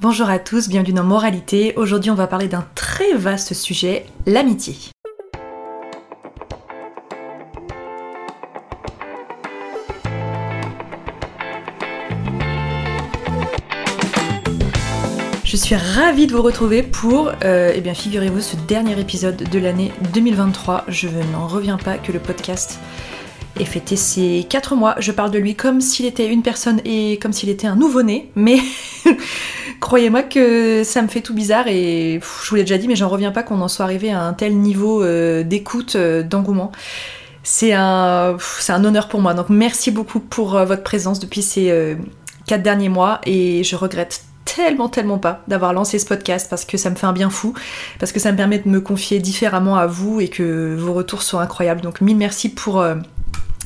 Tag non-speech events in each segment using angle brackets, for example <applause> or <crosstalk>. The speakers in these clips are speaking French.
Bonjour à tous, bienvenue dans Moralité. Aujourd'hui, on va parler d'un très vaste sujet, l'amitié. Je suis ravie de vous retrouver pour, euh, eh bien, figurez-vous, ce dernier épisode de l'année 2023. Je n'en reviens pas que le podcast ait fêté ses 4 mois. Je parle de lui comme s'il était une personne et comme s'il était un nouveau-né, mais <laughs> croyez-moi que ça me fait tout bizarre et je vous l'ai déjà dit, mais j'en reviens pas qu'on en soit arrivé à un tel niveau euh, d'écoute, euh, d'engouement. C'est un, c'est un honneur pour moi. Donc merci beaucoup pour euh, votre présence depuis ces euh, 4 derniers mois et je regrette tellement tellement pas d'avoir lancé ce podcast parce que ça me fait un bien fou, parce que ça me permet de me confier différemment à vous et que vos retours sont incroyables. Donc mille merci pour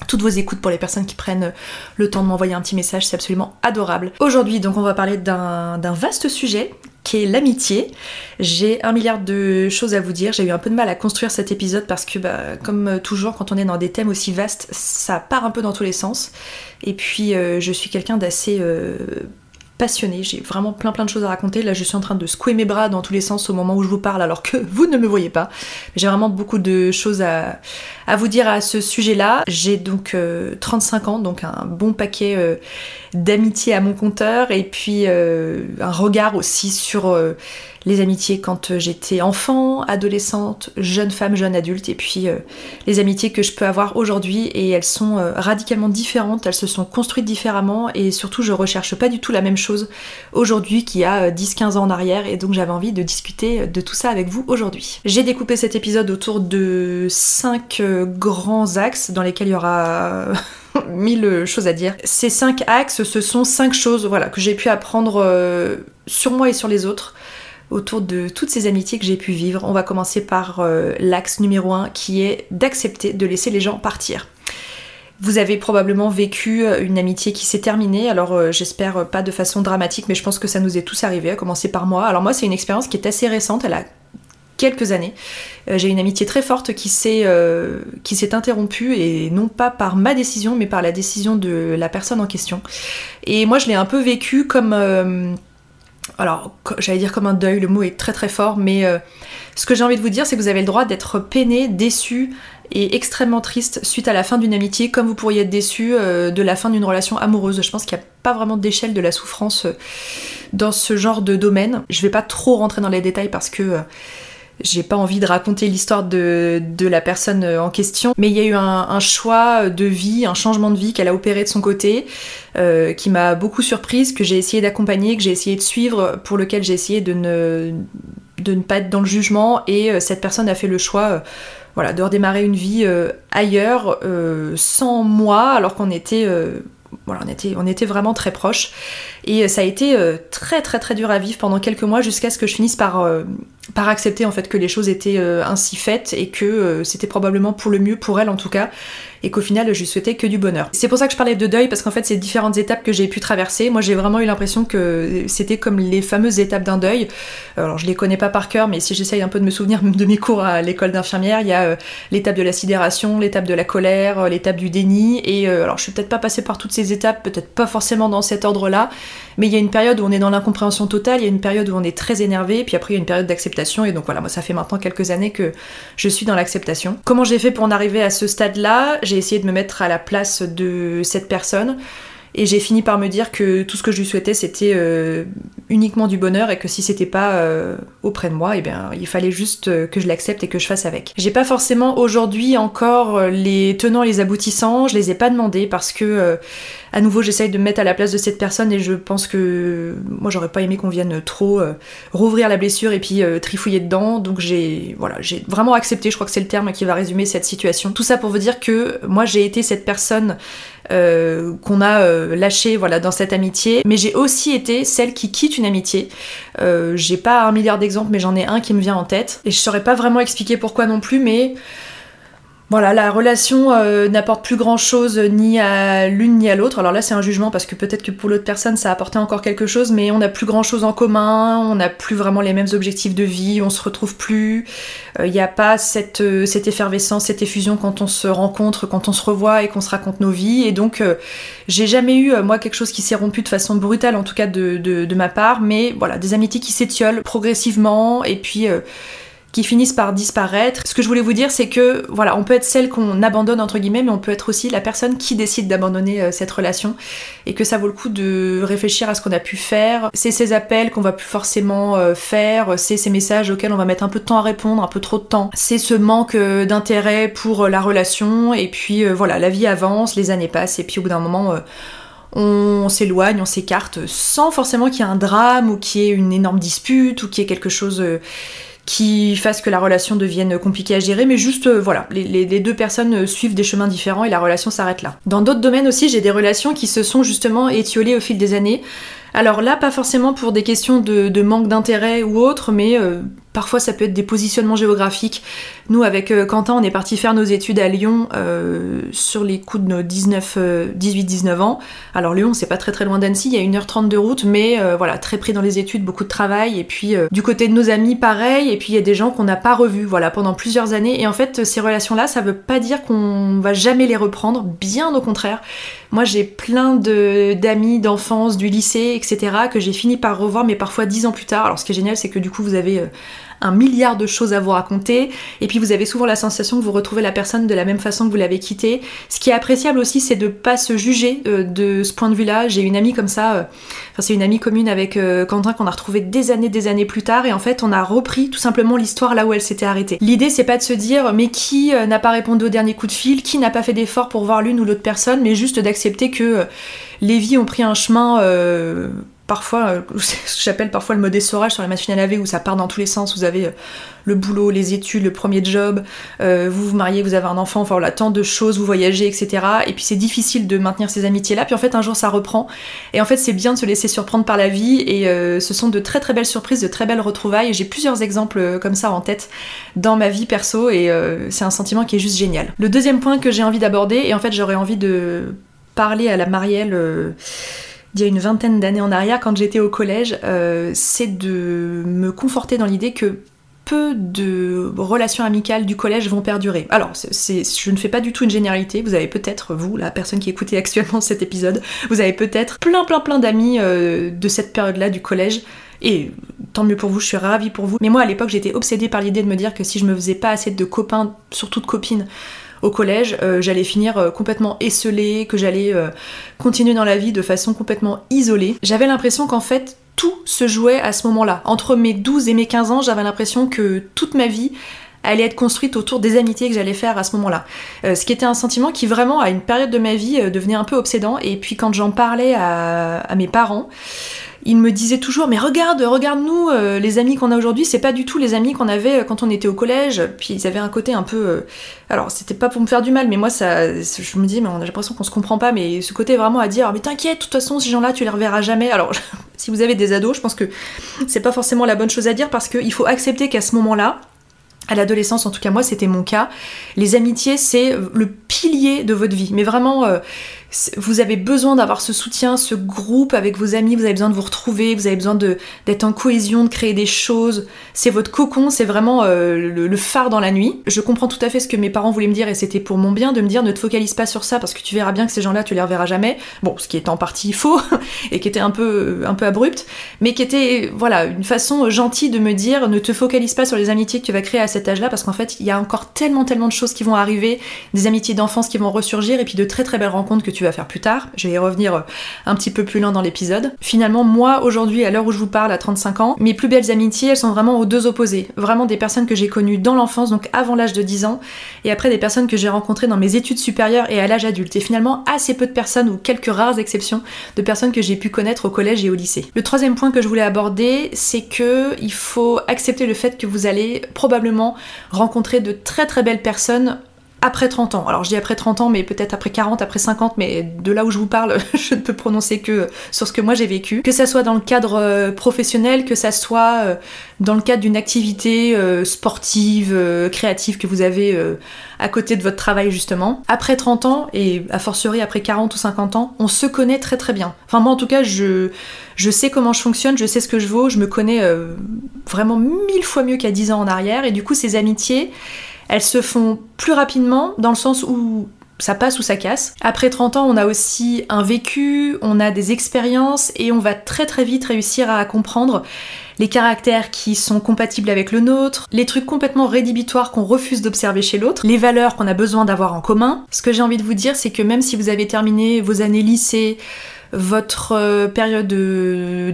toutes vos écoutes pour les personnes qui prennent le temps de m'envoyer un petit message, c'est absolument adorable. Aujourd'hui, donc, on va parler d'un vaste sujet qui est l'amitié. J'ai un milliard de choses à vous dire. J'ai eu un peu de mal à construire cet épisode parce que, bah, comme toujours, quand on est dans des thèmes aussi vastes, ça part un peu dans tous les sens. Et puis, euh, je suis quelqu'un d'assez euh, j'ai vraiment plein plein de choses à raconter. Là, je suis en train de secouer mes bras dans tous les sens au moment où je vous parle alors que vous ne me voyez pas. J'ai vraiment beaucoup de choses à, à vous dire à ce sujet-là. J'ai donc euh, 35 ans, donc un bon paquet euh, d'amitié à mon compteur et puis euh, un regard aussi sur euh, les amitiés quand j'étais enfant, adolescente, jeune femme, jeune adulte, et puis euh, les amitiés que je peux avoir aujourd'hui, et elles sont euh, radicalement différentes, elles se sont construites différemment, et surtout je recherche pas du tout la même chose aujourd'hui qu'il y a euh, 10-15 ans en arrière, et donc j'avais envie de discuter de tout ça avec vous aujourd'hui. J'ai découpé cet épisode autour de 5 grands axes dans lesquels il y aura <laughs> mille choses à dire. Ces cinq axes, ce sont cinq choses voilà, que j'ai pu apprendre euh, sur moi et sur les autres autour de toutes ces amitiés que j'ai pu vivre. On va commencer par euh, l'axe numéro un qui est d'accepter de laisser les gens partir. Vous avez probablement vécu euh, une amitié qui s'est terminée, alors euh, j'espère pas de façon dramatique, mais je pense que ça nous est tous arrivé, à commencer par moi. Alors moi c'est une expérience qui est assez récente, elle a quelques années. J'ai une amitié très forte qui s'est interrompue et non pas par ma décision mais par la décision de la personne en question. Et moi je l'ai un peu vécu comme alors j'allais dire comme un deuil, le mot est très très fort mais euh, ce que j'ai envie de vous dire c'est que vous avez le droit d'être peiné, déçu et extrêmement triste suite à la fin d'une amitié comme vous pourriez être déçu euh, de la fin d'une relation amoureuse. Je pense qu'il n'y a pas vraiment d'échelle de la souffrance euh, dans ce genre de domaine. Je vais pas trop rentrer dans les détails parce que j'ai pas envie de raconter l'histoire de, de la personne en question, mais il y a eu un, choix de vie, un changement de vie qu'elle a opéré de son côté, euh, qui m'a beaucoup surprise, que j'ai essayé d'accompagner, que j'ai essayé de suivre, pour lequel j'ai essayé de ne, de ne pas être dans le jugement, et euh, cette personne a fait le choix euh, voilà, de redémarrer une vie ailleurs, sans moi, alors qu'on était... voilà, on était, on était vraiment très proches. Et ça a été très très très dur à vivre pendant quelques mois jusqu'à ce que je finisse par par accepter en fait que les choses étaient ainsi faites et que c'était probablement pour le mieux pour elle en tout cas et qu'au final je lui souhaitais que du bonheur. C'est pour ça que je parlais de deuil parce qu'en fait c'est différentes étapes que j'ai pu traverser. Moi j'ai vraiment eu l'impression que c'était comme les fameuses étapes d'un deuil. Alors je les connais pas par cœur mais si j'essaye un peu de me souvenir <laughs> de mes cours à l'école d'infirmière, il y a euh, l'étape de la sidération, l'étape de la colère, euh, l'étape du déni et euh, alors je suis peut-être pas passée par toutes ces étapes, peut-être pas forcément dans cet ordre-là, mais il y a une période où on est dans l'incompréhension totale, il y a une période où on est très énervé, puis après il y a une période d'acceptation et donc voilà, moi ça fait maintenant quelques années que je suis dans l'acceptation. Comment j'ai fait pour en arriver à ce stade-là? J'ai essayé de me mettre à la place de cette personne. Et j'ai fini par me dire que tout ce que je lui souhaitais, c'était euh, uniquement du bonheur et que si c'était pas euh, auprès de moi, eh bien, il fallait juste euh, que je l'accepte et que je fasse avec. J'ai pas forcément aujourd'hui encore les tenants et les aboutissants, je les ai pas demandés parce que à nouveau j'essaye de me mettre à la place de cette personne et je pense que moi j'aurais pas aimé qu'on vienne trop rouvrir la blessure et puis trifouiller dedans. Donc j'ai voilà, j'ai vraiment accepté, je crois que c'est le terme qui va résumer cette situation. Tout ça pour vous dire que moi j'ai été cette personne euh, qu'on a euh, lâché voilà dans cette amitié mais j'ai aussi été celle qui quitte une amitié euh, j'ai pas un milliard d'exemples mais j'en ai un qui me vient en tête et je saurais pas vraiment expliquer pourquoi non plus mais voilà, la relation euh, n'apporte plus grand chose ni à l'une ni à l'autre. Alors là, c'est un jugement parce que peut-être que pour l'autre personne, ça a apporté encore quelque chose, mais on n'a plus grand chose en commun, on n'a plus vraiment les mêmes objectifs de vie, on se retrouve plus. Il euh, n'y a pas cette, euh, cette, effervescence, cette effusion quand on se rencontre, quand on se revoit et qu'on se raconte nos vies. Et donc, j'ai jamais eu, moi, quelque chose qui s'est rompu de façon brutale, en tout cas de, de, de ma part, mais voilà, des amitiés qui s'étiolent progressivement et puis qui finissent par disparaître. Ce que je voulais vous dire, c'est que voilà, on peut être celle qu'on abandonne entre guillemets, mais on peut être aussi la personne qui décide d'abandonner euh, cette relation et que ça vaut le coup de réfléchir à ce qu'on a pu faire. C'est ces appels qu'on va plus forcément euh, faire, c'est ces messages auxquels on va mettre un peu de temps à répondre, un peu trop de temps. C'est ce manque euh, d'intérêt pour la relation et puis voilà, la vie avance, les années passent et puis au bout d'un moment on s'éloigne, on s'écarte sans forcément qu'il y ait un drame ou qu'il y ait une énorme dispute ou qu'il y ait quelque chose qui fasse que la relation devienne compliquée à gérer, mais juste euh, voilà, les, deux personnes suivent des chemins différents et la relation s'arrête là. Dans d'autres domaines aussi, j'ai des relations qui se sont justement étiolées au fil des années. Alors là, pas forcément pour des questions de, manque d'intérêt ou autre, mais euh, Parfois, ça peut être des positionnements géographiques. Nous, avec euh, Quentin, on est parti faire nos études à Lyon euh, sur les coups de nos 19, 18-19 euh, ans. Alors Lyon, c'est pas très très loin d'Annecy, il y a 1h30 de route, mais voilà, très pris dans les études, beaucoup de travail. Et puis du côté de nos amis, pareil. Et puis il y a des gens qu'on n'a pas revus, voilà, pendant plusieurs années. Et en fait, ces relations-là, ça veut pas dire qu'on va jamais les reprendre, bien au contraire. Moi, j'ai plein d'amis d'enfance, du lycée, etc., que j'ai fini par revoir, mais parfois dix ans plus tard. Alors, ce qui est génial, c'est que du coup, vous avez milliard de choses à vous raconter, et puis vous avez souvent la sensation que vous retrouvez la personne de la même façon que vous l'avez quittée. Ce qui est appréciable aussi, c'est de pas se juger euh, de ce point de vue-là. J'ai une amie comme ça, euh, enfin c'est une amie commune avec euh, Quentin qu'on a retrouvé des années, des années plus tard, et en fait on a repris tout simplement l'histoire là où elle s'était arrêtée. L'idée c'est pas de se dire mais qui n'a pas répondu au dernier coup de fil, qui n'a pas fait d'effort pour voir l'une ou l'autre personne, mais juste d'accepter que les vies ont pris un chemin parfois, euh, <laughs> ce que j'appelle parfois le mode essorage sur la machine à laver où ça part dans tous les sens. Vous avez euh, le boulot, les études, le premier job, euh, vous vous mariez, vous avez un enfant, enfin voilà, tant de choses, vous voyagez, etc. Et puis c'est difficile de maintenir ces amitiés-là. Puis en fait, un jour ça reprend. Et en fait, c'est bien de se laisser surprendre par la vie. Et ce sont de très très belles surprises, de très belles retrouvailles. J'ai plusieurs exemples comme ça en tête dans ma vie perso. Et c'est un sentiment qui est juste génial. Le deuxième point que j'ai envie d'aborder, et en fait j'aurais envie de parler à la Marielle il y a une vingtaine d'années en arrière, quand j'étais au collège, euh, c'est de me conforter dans l'idée que peu de relations amicales du collège vont perdurer. Alors, je ne fais pas du tout une généralité. Vous avez peut-être, vous, la personne qui écoutez actuellement <laughs> cet épisode, vous avez peut-être plein, plein, plein d'amis euh, de cette période-là du collège. Et tant mieux pour vous, je suis ravie pour vous. Mais moi, à l'époque, j'étais obsédée par l'idée de me dire que si je me faisais pas assez de copains, surtout de copines, au collège, euh, j'allais finir euh, complètement esselée, que j'allais euh, continuer dans la vie de façon complètement isolée. J'avais l'impression qu'en fait, tout se jouait à ce moment-là. Entre mes 12 et mes 15 ans, j'avais l'impression que toute ma vie allait être construite autour des amitiés que j'allais faire à ce moment-là. ce qui était un sentiment qui vraiment, à une période de ma vie, devenait un peu obsédant. Et puis quand j'en parlais à, mes parents, il me disait toujours mais regarde, regarde nous, euh, les amis qu'on a aujourd'hui, c'est pas du tout les amis qu'on avait quand on était au collège. Puis ils avaient un côté un peu, euh, alors c'était pas pour me faire du mal, mais moi ça, je me dis mais on a l'impression qu'on se comprend pas, mais ce côté vraiment à dire mais t'inquiète, de toute façon ces gens-là tu les reverras jamais. Alors <laughs> si vous avez des ados, je pense que c'est pas forcément la bonne chose à dire parce qu'il faut accepter qu'à ce moment-là, à l'adolescence, en tout cas moi c'était mon cas, les amitiés c'est le pilier de votre vie. Mais vraiment, euh, vous avez besoin d'avoir ce soutien, ce groupe avec vos amis, vous avez besoin de vous retrouver, vous avez besoin d'être en cohésion, de créer des choses. C'est votre cocon, c'est vraiment euh, le, phare dans la nuit. Je comprends tout à fait ce que mes parents voulaient me dire et c'était pour mon bien de me dire ne te focalise pas sur ça parce que tu verras bien que ces gens-là tu les reverras jamais. Bon, ce qui est en partie <laughs> faux et qui était un peu, un peu abrupt, mais qui était voilà une façon gentille de me dire ne te focalise pas sur les amitiés que tu vas créer à cet âge-là parce qu'en fait il y a encore tellement tellement de choses qui vont arriver, des amitiés d'enfance qui vont ressurgir et puis de très très belles rencontres que tu va faire plus tard. Je vais y revenir euh, un petit peu plus loin dans l'épisode. Finalement, moi, aujourd'hui, à l'heure où je vous parle, à 35 ans, mes plus belles amitiés, elles sont vraiment aux deux opposés. Vraiment des personnes que j'ai connues dans l'enfance, donc avant l'âge de 10 ans, et après des personnes que j'ai rencontrées dans mes études supérieures et à l'âge adulte. Et finalement, assez peu de personnes, ou quelques rares exceptions, de personnes que j'ai pu connaître au collège et au lycée. Le troisième point que je voulais aborder, c'est que il faut accepter le fait que vous allez probablement rencontrer de très très belles personnes après 30 ans. Alors je dis après 30 ans, mais peut-être après 40, après 50, mais de là où je vous parle, <laughs> je ne peux prononcer que sur ce que moi j'ai vécu. Que ça soit dans le cadre euh, professionnel, que ça soit euh, dans le cadre d'une activité euh, sportive, créative que vous avez à côté de votre travail justement. Après 30 ans, et a fortiori après 40 ou 50 ans, on se connaît très très bien. Enfin moi en tout cas, je, je sais comment je fonctionne, je sais ce que je vaux, je me connais vraiment mille fois mieux qu'à 10 ans en arrière, et du coup ces amitiés, elles se font plus rapidement dans le sens où ça passe ou ça casse. Après 30 ans, on a aussi un vécu, on a des expériences et on va très très vite réussir à comprendre les caractères qui sont compatibles avec le nôtre, les trucs complètement rédhibitoires qu'on refuse d'observer chez l'autre, les valeurs qu'on a besoin d'avoir en commun. Ce que j'ai envie de vous dire, c'est que même si vous avez terminé vos années lycée, votre euh, période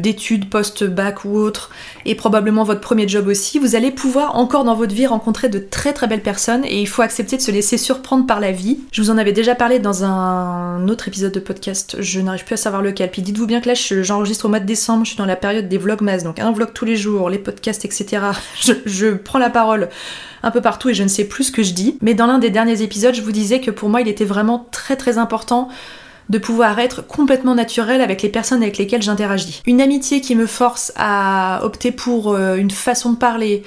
d'études post-bac ou autre, et probablement votre premier job aussi, vous allez pouvoir encore dans votre vie rencontrer de très très belles personnes et il faut accepter de se laisser surprendre par la vie. Je vous en avais déjà parlé dans un autre épisode de podcast, je n'arrive plus à savoir lequel. Puis dites-vous bien que là j'enregistre au mois de décembre, je suis dans la période des vlogmas, donc un vlog tous les jours, les podcasts, etc. <laughs> Je, je prends la parole un peu partout et je ne sais plus ce que je dis. Mais dans l'un des derniers épisodes, je vous disais que pour moi il était vraiment très très important de pouvoir être complètement naturel avec les personnes avec lesquelles j'interagis. Une amitié qui me force à opter pour euh, une façon de parler,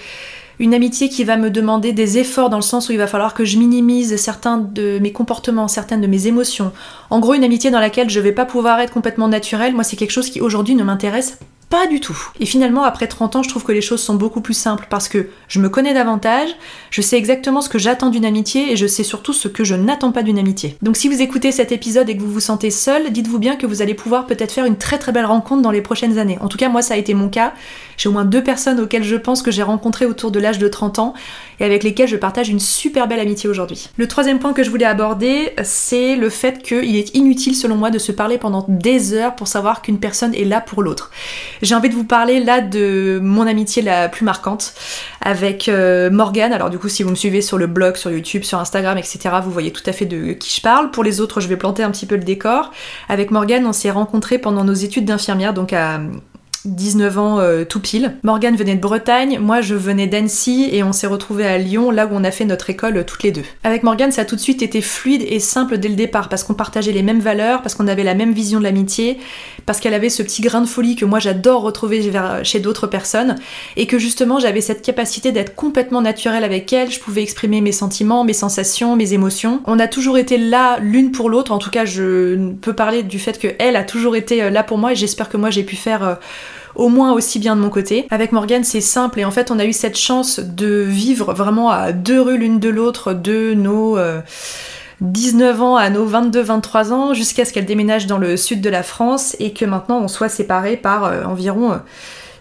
une amitié qui va me demander des efforts dans le sens où il va falloir que je minimise certains de mes comportements, certaines de mes émotions. En gros, une amitié dans laquelle je vais pas pouvoir être complètement naturel, moi c'est quelque chose qui aujourd'hui ne m'intéresse pas du tout. Et finalement, après 30 ans, je trouve que les choses sont beaucoup plus simples parce que je me connais davantage, je sais exactement ce que j'attends d'une amitié et je sais surtout ce que je n'attends pas d'une amitié. Donc si vous écoutez cet épisode et que vous vous sentez seul, dites-vous bien que vous allez pouvoir peut-être faire une très très belle rencontre dans les prochaines années. En tout cas, moi, ça a été mon cas. J'ai au moins deux personnes auxquelles je pense que j'ai rencontré autour de l'âge de 30 ans et avec lesquelles je partage une super belle amitié aujourd'hui. Le troisième point que je voulais aborder, c'est le fait qu'il est inutile selon moi de se parler pendant des heures pour savoir qu'une personne est là pour l'autre. J'ai envie de vous parler là de mon amitié la plus marquante avec euh, Morgane. Alors du coup, si vous me suivez sur le blog, sur YouTube, sur Instagram, etc., vous voyez tout à fait de qui je parle. Pour les autres, je vais planter un petit peu le décor. Avec Morgane, on s'est rencontrés pendant nos études d'infirmière, donc à 19 ans euh, tout pile. Morgane venait de Bretagne, moi je venais d'Annecy et on s'est retrouvés à Lyon, là où on a fait notre école euh, toutes les deux. Avec Morgane, ça a tout de suite été fluide et simple dès le départ parce qu'on partageait les mêmes valeurs, parce qu'on avait la même vision de l'amitié, parce qu'elle avait ce petit grain de folie que moi j'adore retrouver chez d'autres personnes et que justement j'avais cette capacité d'être complètement naturelle avec elle, je pouvais exprimer mes sentiments, mes sensations, mes émotions. On a toujours été là l'une pour l'autre, en tout cas je peux parler du fait qu'elle a toujours été euh, là pour moi et j'espère que moi j'ai pu faire au moins aussi bien de mon côté. Avec Morgane, c'est simple et en fait, on a eu cette chance de vivre vraiment à deux rues l'une de l'autre de nos 19 euh, ans à nos 22-23 ans jusqu'à ce qu'elle déménage dans le sud de la France et que maintenant on soit séparés par euh, environ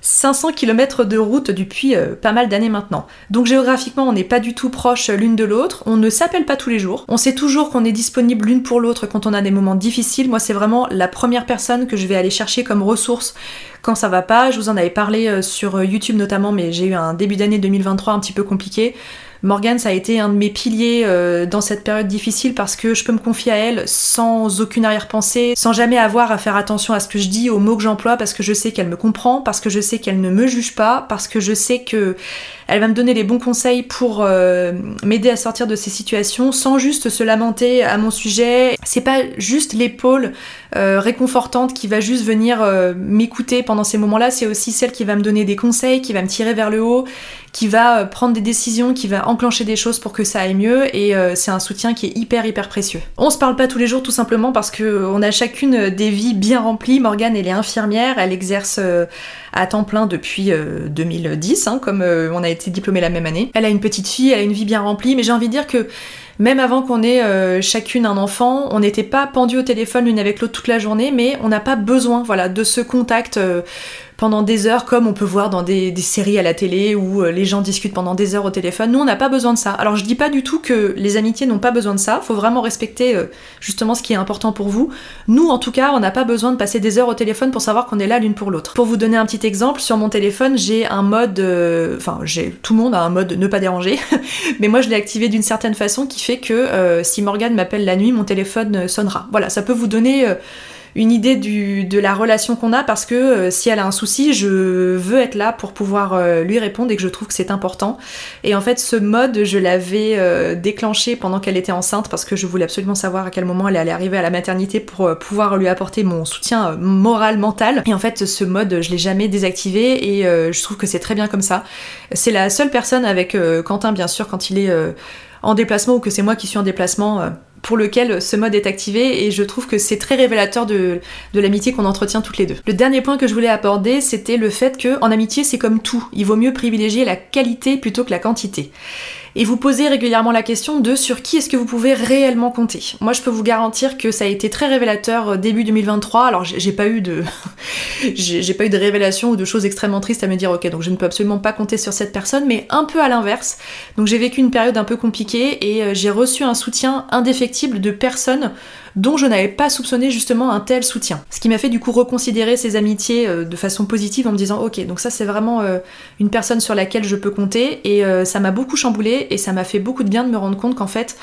500 km de route depuis euh, pas mal d'années maintenant. Donc géographiquement, on n'est pas du tout proche l'une de l'autre, on ne s'appelle pas tous les jours, on sait toujours qu'on est disponible l'une pour l'autre quand on a des moments difficiles. Moi, c'est vraiment la première personne que je vais aller chercher comme ressource quand ça va pas. Je vous en avais parlé euh, sur euh, YouTube notamment, mais j'ai eu un début d'année 2023 un petit peu compliqué. Morgane, ça a été un de mes piliers euh, dans cette période difficile parce que je peux me confier à elle sans aucune arrière-pensée, sans jamais avoir à faire attention à ce que je dis, aux mots que j'emploie, parce que je sais qu'elle me comprend, parce que je sais qu'elle ne me juge pas, parce que je sais que elle va me donner les bons conseils pour euh, m'aider à sortir de ces situations sans juste se lamenter à mon sujet. C'est pas juste l'épaule euh, réconfortante qui va juste venir euh, m'écouter pendant ces moments-là, c'est aussi celle qui va me donner des conseils, qui va me tirer vers le haut, qui va prendre des décisions, qui va enclencher des choses pour que ça aille mieux et c'est un soutien qui est hyper hyper précieux. On se parle pas tous les jours tout simplement parce que on a chacune des vies bien remplies. Morgane elle est infirmière, elle exerce à temps plein depuis 2010, hein, comme on a été diplômée la même année. Elle a une petite fille, elle a une vie bien remplie, mais j'ai envie de dire que même avant qu'on ait euh, chacune un enfant, on n'était pas pendu au téléphone l'une avec l'autre toute la journée, mais on n'a pas besoin voilà, de ce contact euh, pendant des heures comme on peut voir dans des, séries à la télé où euh, les gens discutent pendant des heures au téléphone. Nous, on n'a pas besoin de ça. Alors je dis pas du tout que les amitiés n'ont pas besoin de ça, faut vraiment respecter euh, justement ce qui est important pour vous. Nous, en tout cas, on n'a pas besoin de passer des heures au téléphone pour savoir qu'on est là l'une pour l'autre. Pour vous donner un petit exemple, sur mon téléphone, j'ai un mode, euh, enfin, j'ai tout le monde a un mode ne pas déranger, <laughs> mais moi je l'ai activé d'une certaine façon qui fait que si Morgane m'appelle la nuit, mon téléphone sonnera. Voilà, ça peut vous donner une idée de la relation qu'on a parce que euh, si elle a un souci, je veux être là pour pouvoir euh, lui répondre et que je trouve que c'est important. Et en fait, ce mode, je l'avais euh, déclenché pendant qu'elle était enceinte parce que je voulais absolument savoir à quel moment elle allait arriver à la maternité pour pouvoir lui apporter mon soutien moral, mental. Et en fait, ce mode, je l'ai jamais désactivé et je trouve que c'est très bien comme ça. C'est la seule personne avec Quentin, bien sûr, quand il est en déplacement ou que c'est moi qui suis en déplacement pour lequel ce mode est activé. Et je trouve que c'est très révélateur de, de l'amitié qu'on entretient toutes les deux. Le dernier point que je voulais aborder, c'était le fait que en amitié, c'est comme tout, il vaut mieux privilégier la qualité plutôt que la quantité et vous posez régulièrement la question de sur qui est-ce que vous pouvez réellement compter. Moi, je peux vous garantir que ça a été très révélateur euh, début 2023. Alors, j'ai pas eu de, <laughs> j'ai pas eu de révélation ou de choses extrêmement tristes à me dire, ok, donc je ne peux absolument pas compter sur cette personne, mais un peu à l'inverse. Donc, j'ai vécu une période un peu compliquée et euh, j'ai reçu un soutien indéfectible de personnes dont je n'avais pas soupçonné justement un tel soutien. Ce qui m'a fait du coup reconsidérer ces amitiés euh, de façon positive en me disant ok donc ça c'est vraiment euh, une personne sur laquelle je peux compter et euh, ça m'a beaucoup chamboulé et ça m'a fait beaucoup de bien de me rendre compte qu'en fait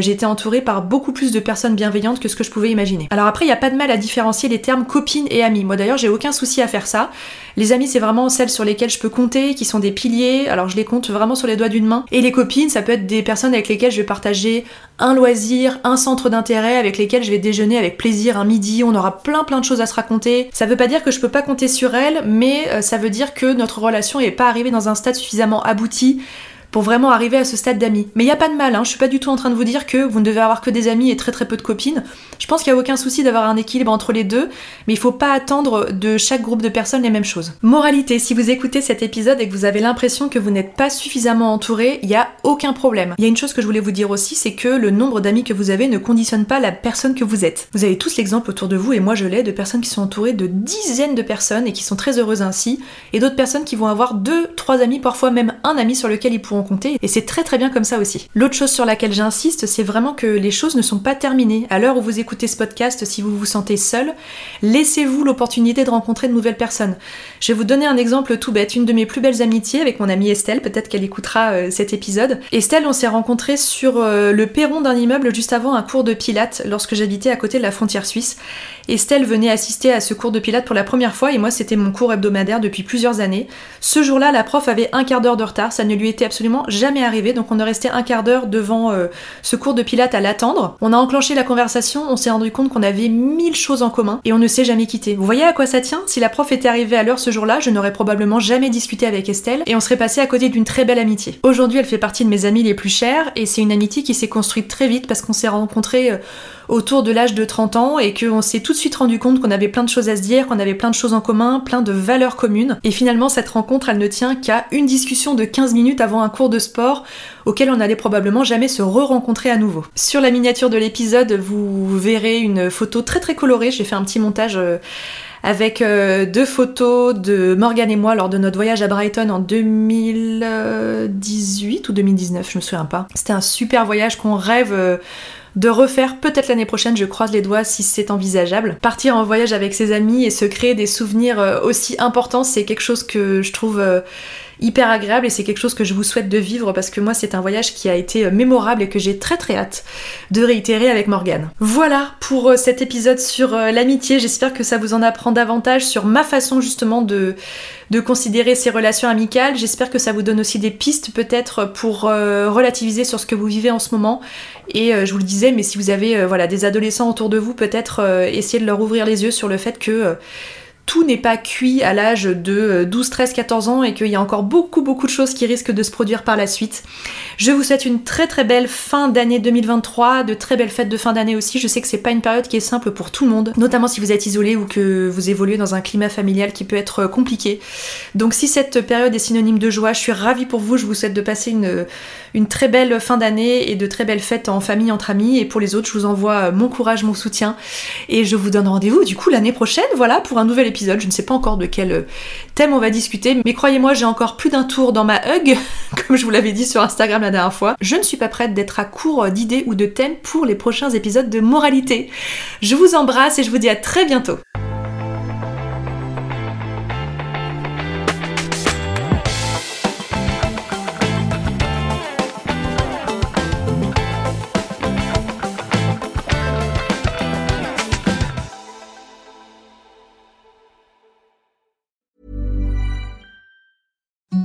j'ai été entourée par beaucoup plus de personnes bienveillantes que ce que je pouvais imaginer. Alors après il n'y a pas de mal à différencier les termes copine et amie. Moi d'ailleurs j'ai aucun souci à faire ça. Les amis c'est vraiment celles sur lesquelles je peux compter, qui sont des piliers, alors je les compte vraiment sur les doigts d'une main. Et les copines ça peut être des personnes avec lesquelles je vais partager un loisir, un centre d'intérêt avec je vais déjeuner avec plaisir un midi, on aura plein plein de choses à se raconter. Ça veut pas dire que je peux pas compter sur elle, mais euh, ça veut dire que notre relation est pas arrivée dans un stade suffisamment abouti pour vraiment arriver à ce stade d'amis. Mais il y a pas de mal, hein. je suis pas du tout en train de vous dire que vous ne devez avoir que des amis et très très peu de copines. Je pense qu'il y a aucun souci d'avoir un équilibre entre les deux, mais il faut pas attendre de chaque groupe de personnes les mêmes choses. Moralité, si vous écoutez cet épisode et que vous avez l'impression que vous n'êtes pas suffisamment entouré, il y a aucun problème. Il y a une chose que je voulais vous dire aussi, c'est que le nombre d'amis que vous avez ne conditionne pas la personne que vous êtes. Vous avez tous l'exemple autour de vous, et moi je l'ai, de personnes qui sont entourées de dizaines de personnes et qui sont très heureuses ainsi, et d'autres personnes qui vont avoir deux, trois amis, parfois même un ami sur lequel ils pourront et c'est très très bien comme ça aussi. L'autre chose sur laquelle j'insiste, c'est vraiment que les choses ne sont pas terminées. À l'heure où vous écoutez ce podcast, si vous vous sentez seul, laissez-vous l'opportunité de rencontrer de nouvelles personnes. Je vais vous donner un exemple tout bête, une de mes plus belles amitiés avec mon amie Estelle, peut-être qu'elle écoutera euh, cet épisode. Estelle, on s'est rencontrés sur euh, le perron d'un immeuble juste avant un cours de pilates lorsque j'habitais à côté de la frontière suisse. Estelle venait assister à ce cours de pilates pour la première fois et moi c'était mon cours hebdomadaire depuis plusieurs années. Ce jour-là, la prof avait un quart d'heure de retard, ça ne lui était absolument jamais arrivé, donc on est resté un quart d'heure devant euh, ce cours de pilates à l'attendre. On a enclenché la conversation, on s'est rendu compte qu'on avait mille choses en commun et on ne s'est jamais quitté. Vous voyez à quoi ça tient? Si la prof était arrivée à l'heure ce jour-là, je n'aurais probablement jamais discuté avec Estelle et on serait passé à côté d'une très belle amitié. Aujourd'hui, elle fait partie de mes amis les plus chers et c'est une amitié qui s'est construite très vite parce qu'on s'est rencontrés euh, autour de l'âge de 30 ans et qu'on s'est tout de suite rendu compte qu'on avait plein de choses à se dire, qu'on avait plein de choses en commun, plein de valeurs communes. Et finalement, cette rencontre, elle ne tient qu'à une discussion de 15 minutes avant un cours de sport auquel on allait probablement jamais se re-rencontrer à nouveau. Sur la miniature de l'épisode, vous verrez une photo très très colorée, j'ai fait un petit montage euh, avec euh, deux photos de Morgan et moi lors de notre voyage à Brighton en 2018 ou 2019, je me souviens pas. C'était un super voyage qu'on rêve euh, de refaire peut-être l'année prochaine, je croise les doigts si c'est envisageable. Partir en voyage avec ses amis et se créer des souvenirs euh, aussi importants, c'est quelque chose que je trouve hyper agréable et c'est quelque chose que je vous souhaite de vivre parce que moi c'est un voyage qui a été mémorable et que j'ai très très hâte de réitérer avec Morgane. Voilà pour cet épisode sur l'amitié, j'espère que ça vous en apprend davantage sur ma façon justement de considérer ces relations amicales. J'espère que ça vous donne aussi des pistes peut-être pour euh, relativiser sur ce que vous vivez en ce moment. Et euh, je vous le disais, mais si vous avez euh, voilà des adolescents autour de vous, peut-être essayer de leur ouvrir les yeux sur le fait que tout n'est pas cuit à l'âge de 12, 13, 14 ans et qu'il y a encore beaucoup beaucoup de choses qui risquent de se produire par la suite. Je vous souhaite une très très belle fin d'année 2023, de très belles fêtes de fin d'année aussi. Je sais que c'est pas une période qui est simple pour tout le monde, notamment si vous êtes isolé ou que vous évoluez dans un climat familial qui peut être compliqué. Donc si cette période est synonyme de joie, je suis ravie pour vous. Je vous souhaite de passer une, une très belle fin d'année et de très belles fêtes en famille, entre amis. Et pour les autres, je vous envoie mon courage, mon soutien. Et je vous donne rendez-vous du coup l'année prochaine, voilà, pour un nouvel épisode je ne sais pas encore de quel euh, thème on va discuter, mais croyez-moi, j'ai encore plus d'un tour dans ma hug, <laughs> comme je vous l'avais dit sur Instagram la dernière fois. Je ne suis pas prête d'être à court d'idées ou de thèmes pour les prochains épisodes de moralité. Je vous embrasse et je vous dis à très bientôt.